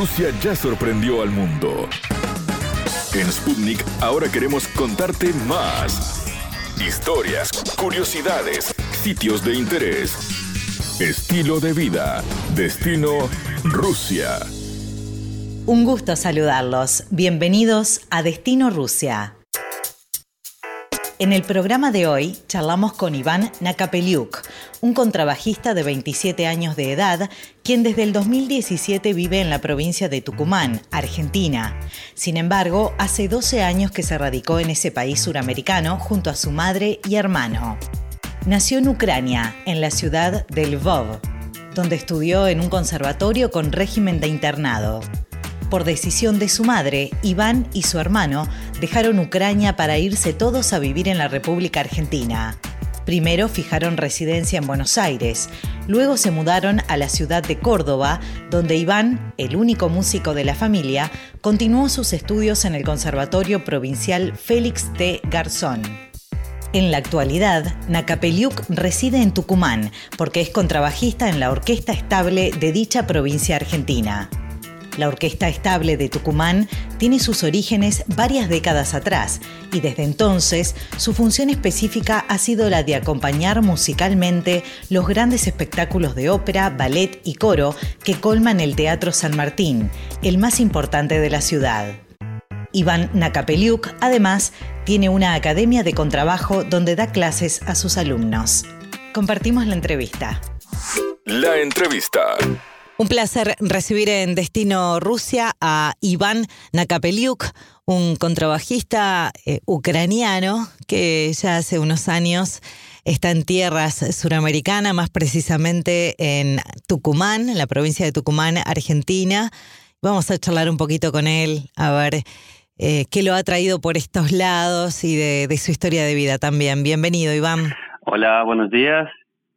Rusia ya sorprendió al mundo. En Sputnik ahora queremos contarte más. Historias, curiosidades, sitios de interés, estilo de vida, destino Rusia. Un gusto saludarlos. Bienvenidos a Destino Rusia. En el programa de hoy charlamos con Iván Nakapeliuk, un contrabajista de 27 años de edad, quien desde el 2017 vive en la provincia de Tucumán, Argentina. Sin embargo, hace 12 años que se radicó en ese país suramericano junto a su madre y hermano. Nació en Ucrania, en la ciudad de Lvov, donde estudió en un conservatorio con régimen de internado. Por decisión de su madre, Iván y su hermano dejaron Ucrania para irse todos a vivir en la República Argentina. Primero fijaron residencia en Buenos Aires, luego se mudaron a la ciudad de Córdoba, donde Iván, el único músico de la familia, continuó sus estudios en el Conservatorio Provincial Félix T. Garzón. En la actualidad, Nakapeliuk reside en Tucumán porque es contrabajista en la orquesta estable de dicha provincia argentina. La Orquesta Estable de Tucumán tiene sus orígenes varias décadas atrás y desde entonces su función específica ha sido la de acompañar musicalmente los grandes espectáculos de ópera, ballet y coro que colman el Teatro San Martín, el más importante de la ciudad. Iván Nakapeliuk, además, tiene una academia de contrabajo donde da clases a sus alumnos. Compartimos la entrevista. La entrevista. Un placer recibir en Destino Rusia a Iván Nakapeliuk, un contrabajista eh, ucraniano que ya hace unos años está en tierras suramericanas, más precisamente en Tucumán, en la provincia de Tucumán, Argentina. Vamos a charlar un poquito con él, a ver eh, qué lo ha traído por estos lados y de, de su historia de vida también. Bienvenido, Iván. Hola, buenos días.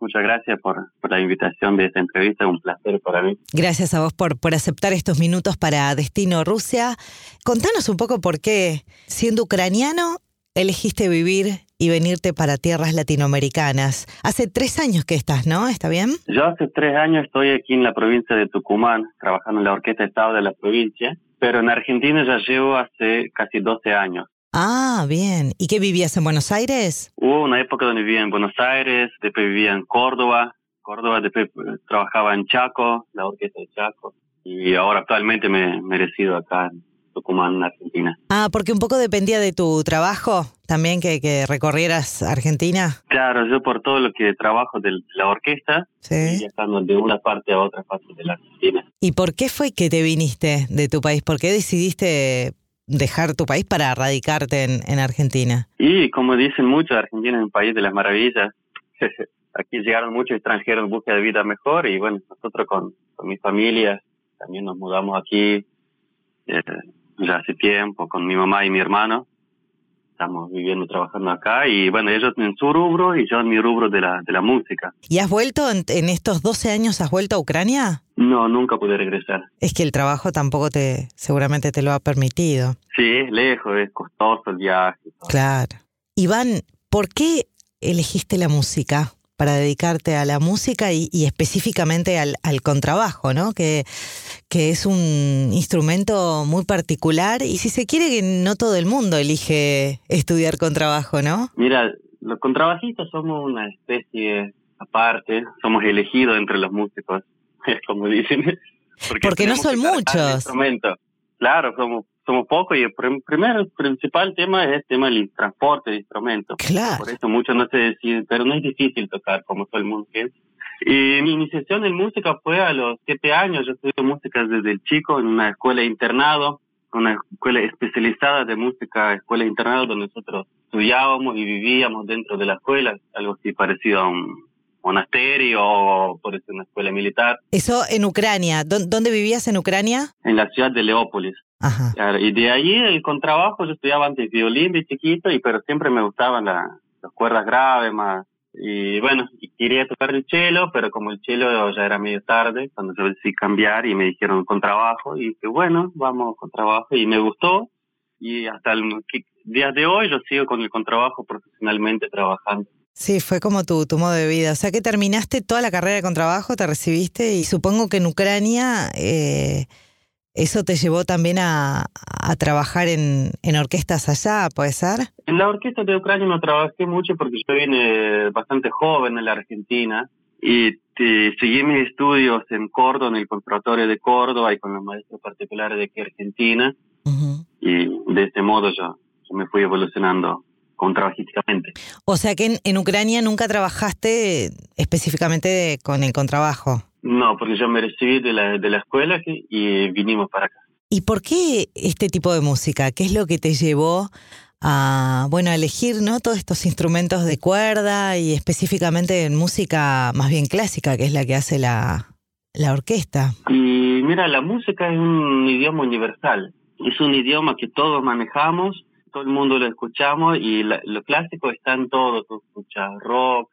Muchas gracias por, la invitación de esta entrevista, un placer para mí. Gracias a vos por, por aceptar estos minutos para Destino Rusia. Contanos un poco por qué, siendo ucraniano, elegiste vivir y venirte para tierras latinoamericanas. Hace tres años que estás, ¿no? ¿Está bien? Yo hace tres años estoy aquí en la provincia de Tucumán, trabajando en la Orquesta Estado de la provincia, pero en Argentina ya llevo hace casi 12 años. Ah, bien. ¿Y qué vivías en Buenos Aires? Hubo una época donde vivía en Buenos Aires, después vivía en Córdoba, Córdoba, después eh, trabajaba en Chaco, la orquesta de Chaco, y ahora actualmente me, he resido acá en Tucumán, Argentina. Ah, porque un poco dependía de tu trabajo también que, que recorrieras Argentina. Claro, yo por todo lo que trabajo de la orquesta, sí. y estando de una parte a otra parte de la Argentina. ¿Y por qué fue que te viniste de tu país? ¿Por qué decidiste dejar tu país para radicarte en, en Argentina? Y como dicen muchos, Argentina es un país de las maravillas. Aquí llegaron muchos extranjeros en busca de vida mejor y bueno, nosotros con, con mi familia también nos mudamos aquí eh, ya hace tiempo con mi mamá y mi hermano estamos viviendo, trabajando acá y bueno, ellos en su rubro y yo en mi rubro de la, de la música. ¿Y has vuelto en, estos 12 años, has vuelto a Ucrania? No, nunca pude regresar. Es que el trabajo tampoco te, seguramente te lo ha permitido. Sí, es lejos, es costoso el viaje. Claro. Iván, ¿por qué elegiste la música? Para dedicarte a la música y, específicamente al, al, contrabajo, ¿no? Que, que es un instrumento muy particular y si se quiere que no todo el mundo elige estudiar contrabajo, ¿no? Mira, los contrabajistas somos una especie aparte, somos elegidos entre los músicos, como dicen. Porque, no son muchos. Claro, somos somos pocos y el primer principal tema es el tema del transporte de instrumentos. Claro. Por eso muchos no se deciden, pero no es difícil tocar como todo el mundo piensa. Y mi iniciación en música fue a los siete años. Yo estudié música desde el chico en una escuela de internado, una escuela especializada de música, escuela de internado donde nosotros estudiábamos y vivíamos dentro de la escuela, algo así parecido a un monasterio o por eso una escuela militar. Eso en Ucrania. ¿Dónde vivías en Ucrania? En la ciudad de Leópolis. Ajá. Y de allí el contrabajo, yo estudiaba antes violín de chiquito, y pero siempre me gustaban las cuerdas graves más. Y bueno, quería tocar el cello, pero como el cello ya era medio tarde, cuando yo decidí cambiar y me dijeron contrabajo, y dije, bueno, vamos con trabajo, y me gustó. Y hasta el día de hoy yo sigo con el contrabajo profesionalmente trabajando. Sí, fue como tu, tu modo de vida. O sea que terminaste toda la carrera de contrabajo, te recibiste y supongo que en Ucrania eh, ¿Eso te llevó también a, trabajar en, orquestas allá, puede ser? En la orquesta de Ucrania no trabajé mucho porque yo vine bastante joven en la Argentina y seguí mis estudios en Córdoba, en el Conservatorio de Córdoba y con los maestros particulares de aquí Argentina. Y de este modo yo, yo me fui evolucionando contrabajísticamente. O sea que en, Ucrania nunca trabajaste específicamente con el contrabajo. No, porque yo me recibí de la, de la escuela y vinimos para acá. ¿Y por qué este tipo de música? ¿Qué es lo que te llevó a, bueno, a elegir ¿no? todos estos instrumentos de cuerda y específicamente en música más bien clásica, que es la que hace la, la orquesta? Y mira, la música es un idioma universal. Es un idioma que todos manejamos, todo el mundo lo escuchamos y lo clásico está en todo. Tú escuchas rock,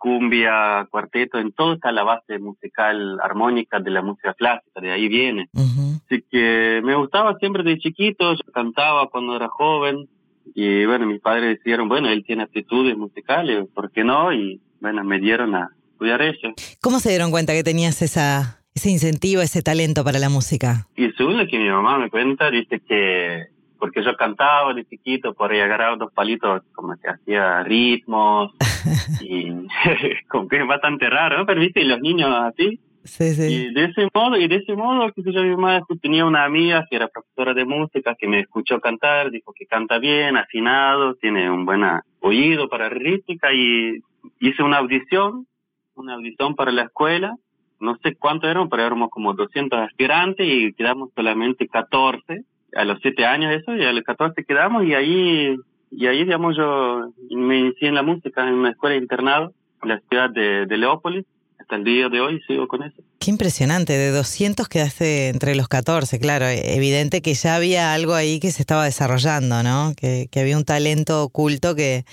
cumbia, cuarteto, en todo está la base musical armónica de la música clásica, de ahí viene. Así que me gustaba siempre de chiquito, yo cantaba cuando era joven y bueno, mis padres dijeron, bueno, él tiene aptitudes musicales, ¿por qué no? Y bueno, me dieron a estudiar eso. ¿Cómo se dieron cuenta que tenías esa, ese incentivo, ese talento para la música? Y según lo que mi mamá me cuenta, dice que porque yo cantaba de chiquito, por ahí agarraba dos palitos como que hacía ritmos y como que es bastante raro, ¿no? Pero viste, y los niños así. Sí, sí. Y de ese modo, y de ese modo, que yo, mi mamá tenía una amiga que era profesora de música que me escuchó cantar, dijo que canta bien, afinado, tiene un buen oído para rítmica y hice una audición, una audición para la escuela, no sé cuánto eran, pero éramos como 200 aspirantes y quedamos solamente 14 a los 7 años eso y a los 14 quedamos y ahí y ahí, digamos, yo me inicié en la música en una escuela de internado en la ciudad de, de Leópolis. Hasta el día de hoy sigo con eso. Qué impresionante, de 200 quedaste entre los 14, claro. Evidente que ya había algo ahí que se estaba desarrollando, ¿no? Que, que había un talento oculto que,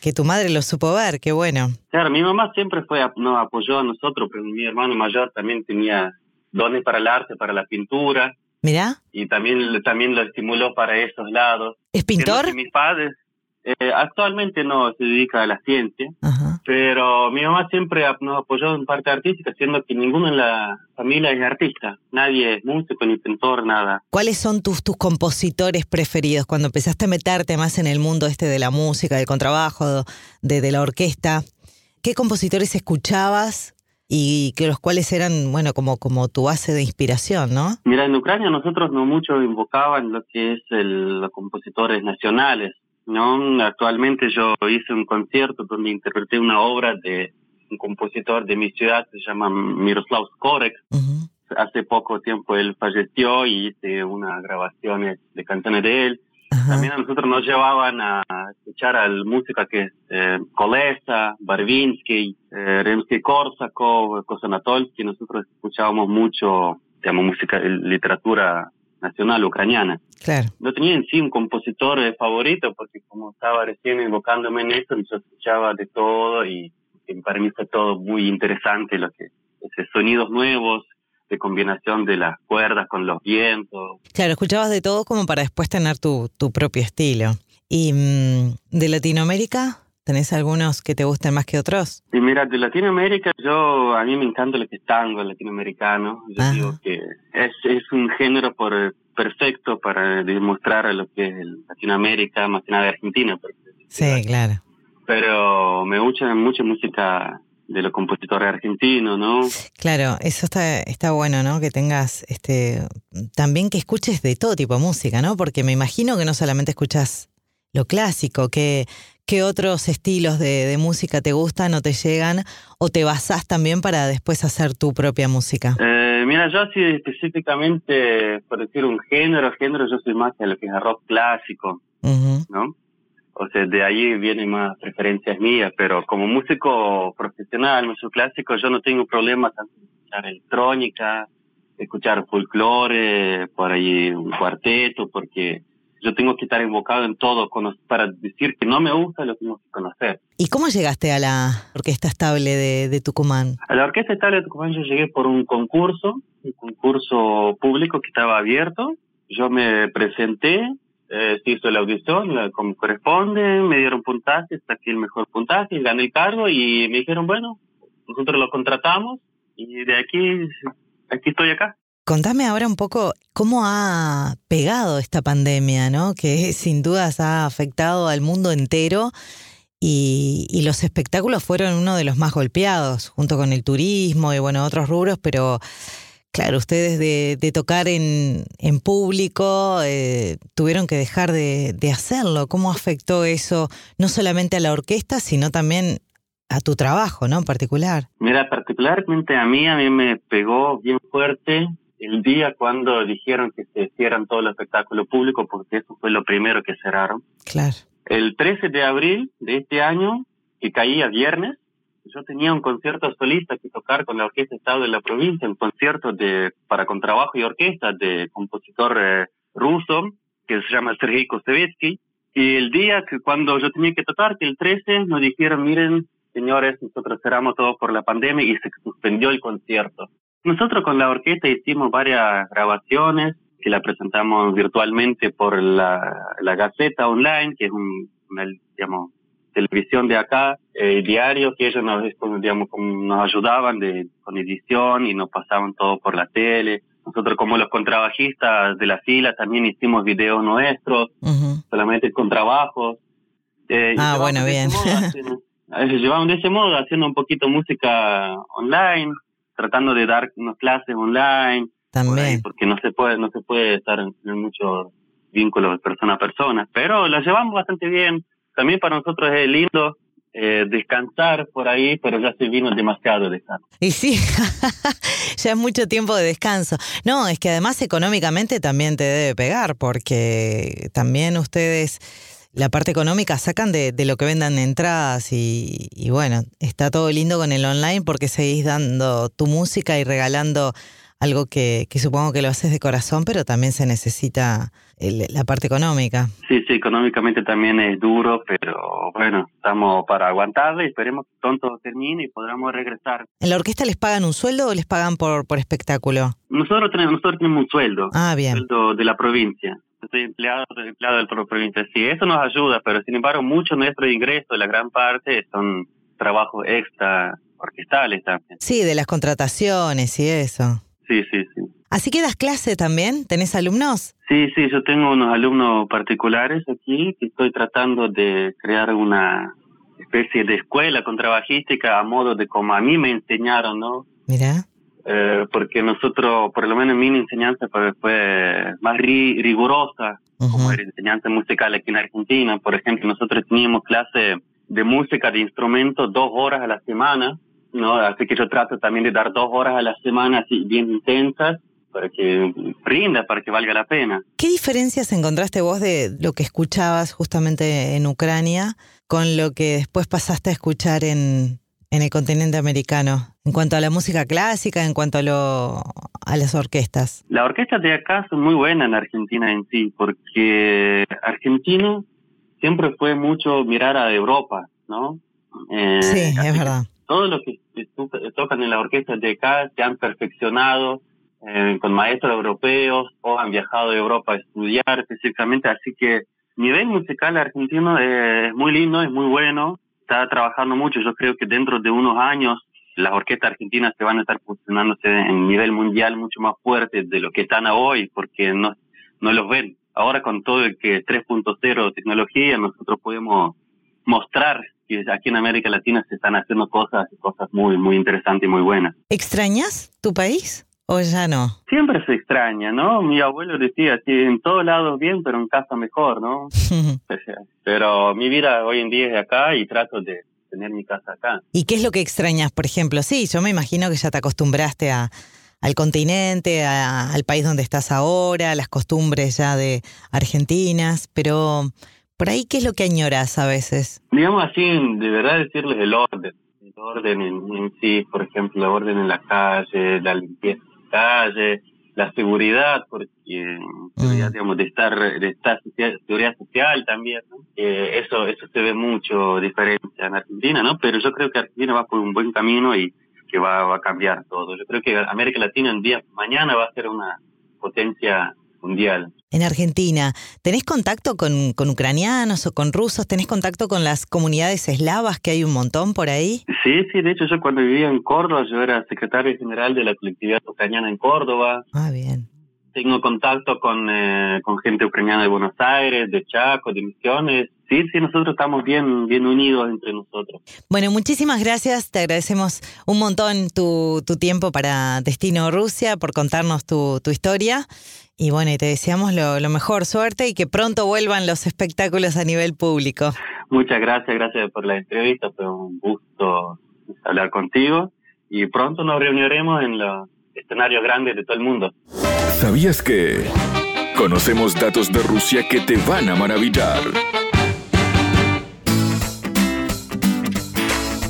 que tu madre lo supo ver, qué bueno. Claro, mi mamá siempre fue nos apoyó a nosotros, pero mi hermano mayor también tenía dones para el arte, para la pintura. Mira. Y también, también lo estimuló para esos lados. ¿Es pintor? mis padres, eh, actualmente no se dedica a la ciencia, pero mi mamá siempre nos apoyó en parte artística, siendo que ninguno en la familia es artista. Nadie es músico ni pintor, nada. ¿Cuáles son tus, tus compositores preferidos cuando empezaste a meterte más en el mundo este de la música, del contrabajo, de, de la orquesta? ¿Qué compositores escuchabas y que los cuales eran, bueno, como, como tu base de inspiración, ¿no? Mira, en Ucrania nosotros no mucho invocaban lo que es el, los compositores nacionales, ¿no? Actualmente yo hice un concierto donde interpreté una obra de un compositor de mi ciudad, se llama Miroslav Skorek. Hace poco tiempo él falleció y hice unas grabaciones de canciones de él. También a nosotros nos llevaban a escuchar a la música que es eh, Kolesa, Barvinsky, eh, Rimsky-Korsakov, Kosanatolsky. Nosotros escuchábamos mucho, digamos, música, literatura nacional ucraniana. Claro. No tenía en sí un compositor eh, favorito porque como estaba recién invocándome en esto, yo escuchaba de todo y, para mí fue todo muy interesante lo que, sonidos nuevos, de combinación de las cuerdas con los vientos. Claro, escuchabas de todo como para después tener tu, tu propio estilo. ¿Y mm, de Latinoamérica? ¿Tenés algunos que te gusten más que otros? Sí, mira, de Latinoamérica yo, a mí me encanta lo que es tango latinoamericano. Yo digo que es, es un género por, perfecto para demostrar lo que es Latinoamérica, más que nada Argentina. Sí, claro. Pero me gusta mucha música de los compositores argentinos, ¿no? Claro, eso está, está bueno, ¿no? Que tengas, este, también que escuches de todo tipo de música, ¿no? Porque me imagino que no solamente escuchas lo clásico, que, ¿qué otros estilos de, de, música te gustan o te llegan o te basás también para después hacer tu propia música? Eh, mira, yo así específicamente, por decir un género, género, yo soy más de lo que es rock clásico, ¿no? O sea, de ahí vienen más preferencias mías, pero como músico profesional, músico clásico, yo no tengo problemas tanto de escuchar electrónica, escuchar folclore, por ahí un cuarteto, porque yo tengo que estar invocado en todo para decir que no me gusta, lo tengo que conocer. ¿Y cómo llegaste a la Orquesta Estable de, de Tucumán? A la Orquesta Estable de Tucumán yo llegué por un concurso, un concurso público que estaba abierto. Yo me presenté, eh, se hizo la audición como corresponde, me dieron puntaje, saqué el mejor puntaje, gané el cargo y me dijeron, bueno, nosotros lo contratamos y de aquí, aquí estoy acá. Contame ahora un poco cómo ha pegado esta pandemia, ¿no? Que sin dudas ha afectado al mundo entero y, y, los espectáculos fueron uno de los más golpeados, junto con el turismo y bueno, otros rubros, pero claro, ustedes de, de tocar en, en público eh, tuvieron que dejar de, de hacerlo. ¿Cómo afectó eso no solamente a la orquesta, sino también a tu trabajo, ¿no? En particular. Mira, particularmente a mí, a mí me pegó bien fuerte el día cuando dijeron que se cierran todos los espectáculos públicos, porque eso fue lo primero que cerraron. Claro. El 13 de abril de este año, que caía viernes, yo tenía un concierto solista que tocar con la Orquesta Estado de la Provincia, un concierto de para contrabajo y orquesta de compositor eh, ruso que se llama Sergei Kostevetsky. Y el día que cuando yo tenía que tocar, que el 13, nos dijeron, miren, señores, nosotros cerramos todo por la pandemia y se suspendió el concierto. Nosotros con la orquesta hicimos varias grabaciones que la presentamos virtualmente por la, la Gaceta Online, que es un, una, digamos, televisión de acá, eh, diario, que ellos nos, digamos, nos ayudaban de, con edición y nos pasaban todo por la tele. Nosotros como los contrabajistas de la fila también hicimos videos nuestros, solamente con trabajos. Eh, ah, bueno, bien. llevamos de ese modo, haciendo un poquito música online, tratando de dar unas clases online. También. porque no se puede, no se puede estar en, muchos vínculos de persona a persona, pero la llevamos bastante bien. También para nosotros es lindo eh, descansar por ahí, pero ya se vino demasiado descanso. Y sí, ya es mucho tiempo de descanso. No, es que además económicamente también te debe pegar, porque también ustedes la parte económica sacan de, de lo que vendan entradas y, y, bueno, está todo lindo con el online porque seguís dando tu música y regalando algo que, que supongo que lo haces de corazón, pero también se necesita la parte económica. Sí, sí, económicamente también es duro, pero bueno, estamos para aguantarlo y esperemos que pronto termine y podamos regresar. ¿En la orquesta les pagan un sueldo o les pagan por, por espectáculo? Nosotros tenemos, nosotros tenemos un sueldo. Ah, bien. Un sueldo de la provincia soy empleado, empleado del propio provincia. Sí, eso nos ayuda, pero sin embargo, mucho de nuestro ingreso, la gran parte, son trabajos extra orquestales también. Sí, de las contrataciones y eso. Sí, sí, sí. ¿Así que das clase también? ¿Tenés alumnos? Sí, sí, yo tengo unos alumnos particulares aquí que estoy tratando de crear una especie de escuela contrabajística a modo de como a mí me enseñaron, ¿no? Mira. Eh, porque nosotros, por lo menos mi enseñanza fue, fue más rigurosa, como era enseñanza musical aquí en Argentina. Por ejemplo, nosotros teníamos clase de música, de instrumentos, dos horas a la semana, ¿no? Así que yo trato también de dar dos horas a la semana así bien intensas para que rinda, para que valga la pena. ¿Qué diferencias encontraste vos de lo que escuchabas justamente en Ucrania con lo que después pasaste a escuchar en, en el continente americano? En cuanto a la música clásica, en cuanto a, lo, a las orquestas. Las orquestas de acá son muy buenas en Argentina en sí, porque Argentina siempre fue mucho mirar a Europa, ¿no? Eh, sí, es verdad. Todos los que tocan en las orquestas de acá se han perfeccionado eh, con maestros europeos o han viajado de Europa a estudiar específicamente, así que nivel musical argentino es muy lindo, es muy bueno está trabajando mucho. Yo creo que dentro de unos años las orquestas argentinas se van a estar posicionándose en nivel mundial mucho más fuerte de lo que están hoy, porque no, no los ven. Ahora con todo el que 3.0 tecnología, nosotros podemos mostrar que aquí en América Latina se están haciendo cosas, cosas muy, muy interesantes y muy buenas. ¿Extrañas tu país? ¿O ya no? Siempre se extraña, ¿no? Mi abuelo decía, sí, en todos lados bien, pero en casa mejor, ¿no? pero mi vida hoy en día es acá y trato de tener mi casa acá. ¿Y qué es lo que extrañas, por ejemplo? Sí, yo me imagino que ya te acostumbraste a, al continente, al país donde estás ahora, las costumbres ya de argentinas, pero por ahí, ¿qué es lo que añoras a veces? Digamos así, de verdad decirles el orden. El orden en sí, por ejemplo, el orden en la calle, la limpieza calle, la seguridad, porque seguridad, mm. digamos, de estar, de estar seguridad social también, ¿no? eso, eso se ve mucho diferencia en Argentina, ¿no? Pero yo creo que Argentina va por un buen camino y que va, va a cambiar todo. Yo creo que América Latina en día, mañana va a ser una potencia mundial. En Argentina, ¿tenés contacto con, con, ucranianos o con rusos? ¿Tenés contacto con las comunidades eslavas que hay un montón por ahí? Sí, sí, de hecho yo cuando vivía en Córdoba, yo era secretario general de la colectividad ucraniana en Córdoba. Ah, bien. Tengo contacto con, eh, con gente ucraniana de Buenos Aires, de Chaco, de Misiones. Sí, sí, nosotros estamos bien, bien unidos entre nosotros. Bueno, muchísimas gracias. Te agradecemos un montón tu, tu tiempo para Destino Rusia, por contarnos tu, tu historia. Y bueno, y te deseamos lo, lo, mejor, suerte y que pronto vuelvan los espectáculos a nivel público. Muchas gracias, gracias por la entrevista. Fue un gusto hablar contigo y pronto nos reuniremos en los escenarios grandes de todo el mundo. ¿Sabías que conocemos datos de Rusia que te van a maravillar?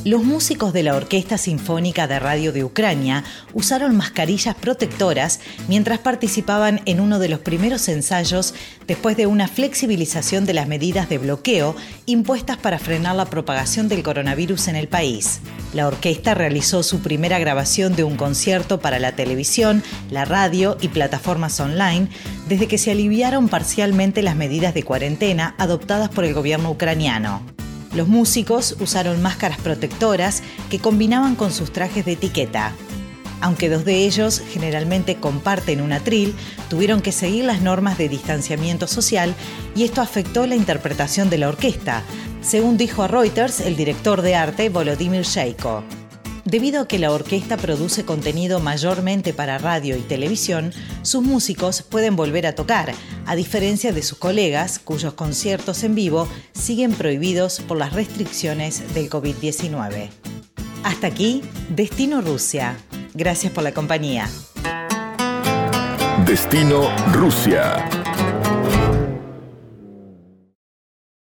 Los músicos de la Orquesta Sinfónica de Radio de Ucrania usaron mascarillas protectoras mientras participaban en uno de los primeros ensayos después de una flexibilización de las medidas de bloqueo impuestas para frenar la propagación del coronavirus en el país. La orquesta realizó su primera grabación de un concierto para la televisión, la radio y plataformas online desde que se aliviaron parcialmente las medidas de cuarentena adoptadas por el gobierno ucraniano. Los músicos usaron máscaras protectoras que combinaban con sus trajes de etiqueta. Aunque dos de ellos generalmente comparten un atril, tuvieron que seguir las normas de distanciamiento social y esto afectó la interpretación de la orquesta, según dijo a Reuters el director de arte Volodymyr Sheiko. Debido a que la orquesta produce contenido mayormente para radio y televisión, sus músicos pueden volver a tocar, a diferencia de sus colegas cuyos conciertos en vivo siguen prohibidos por las restricciones del COVID-19. Hasta aquí, Destino Rusia. Gracias por la compañía. Destino Rusia.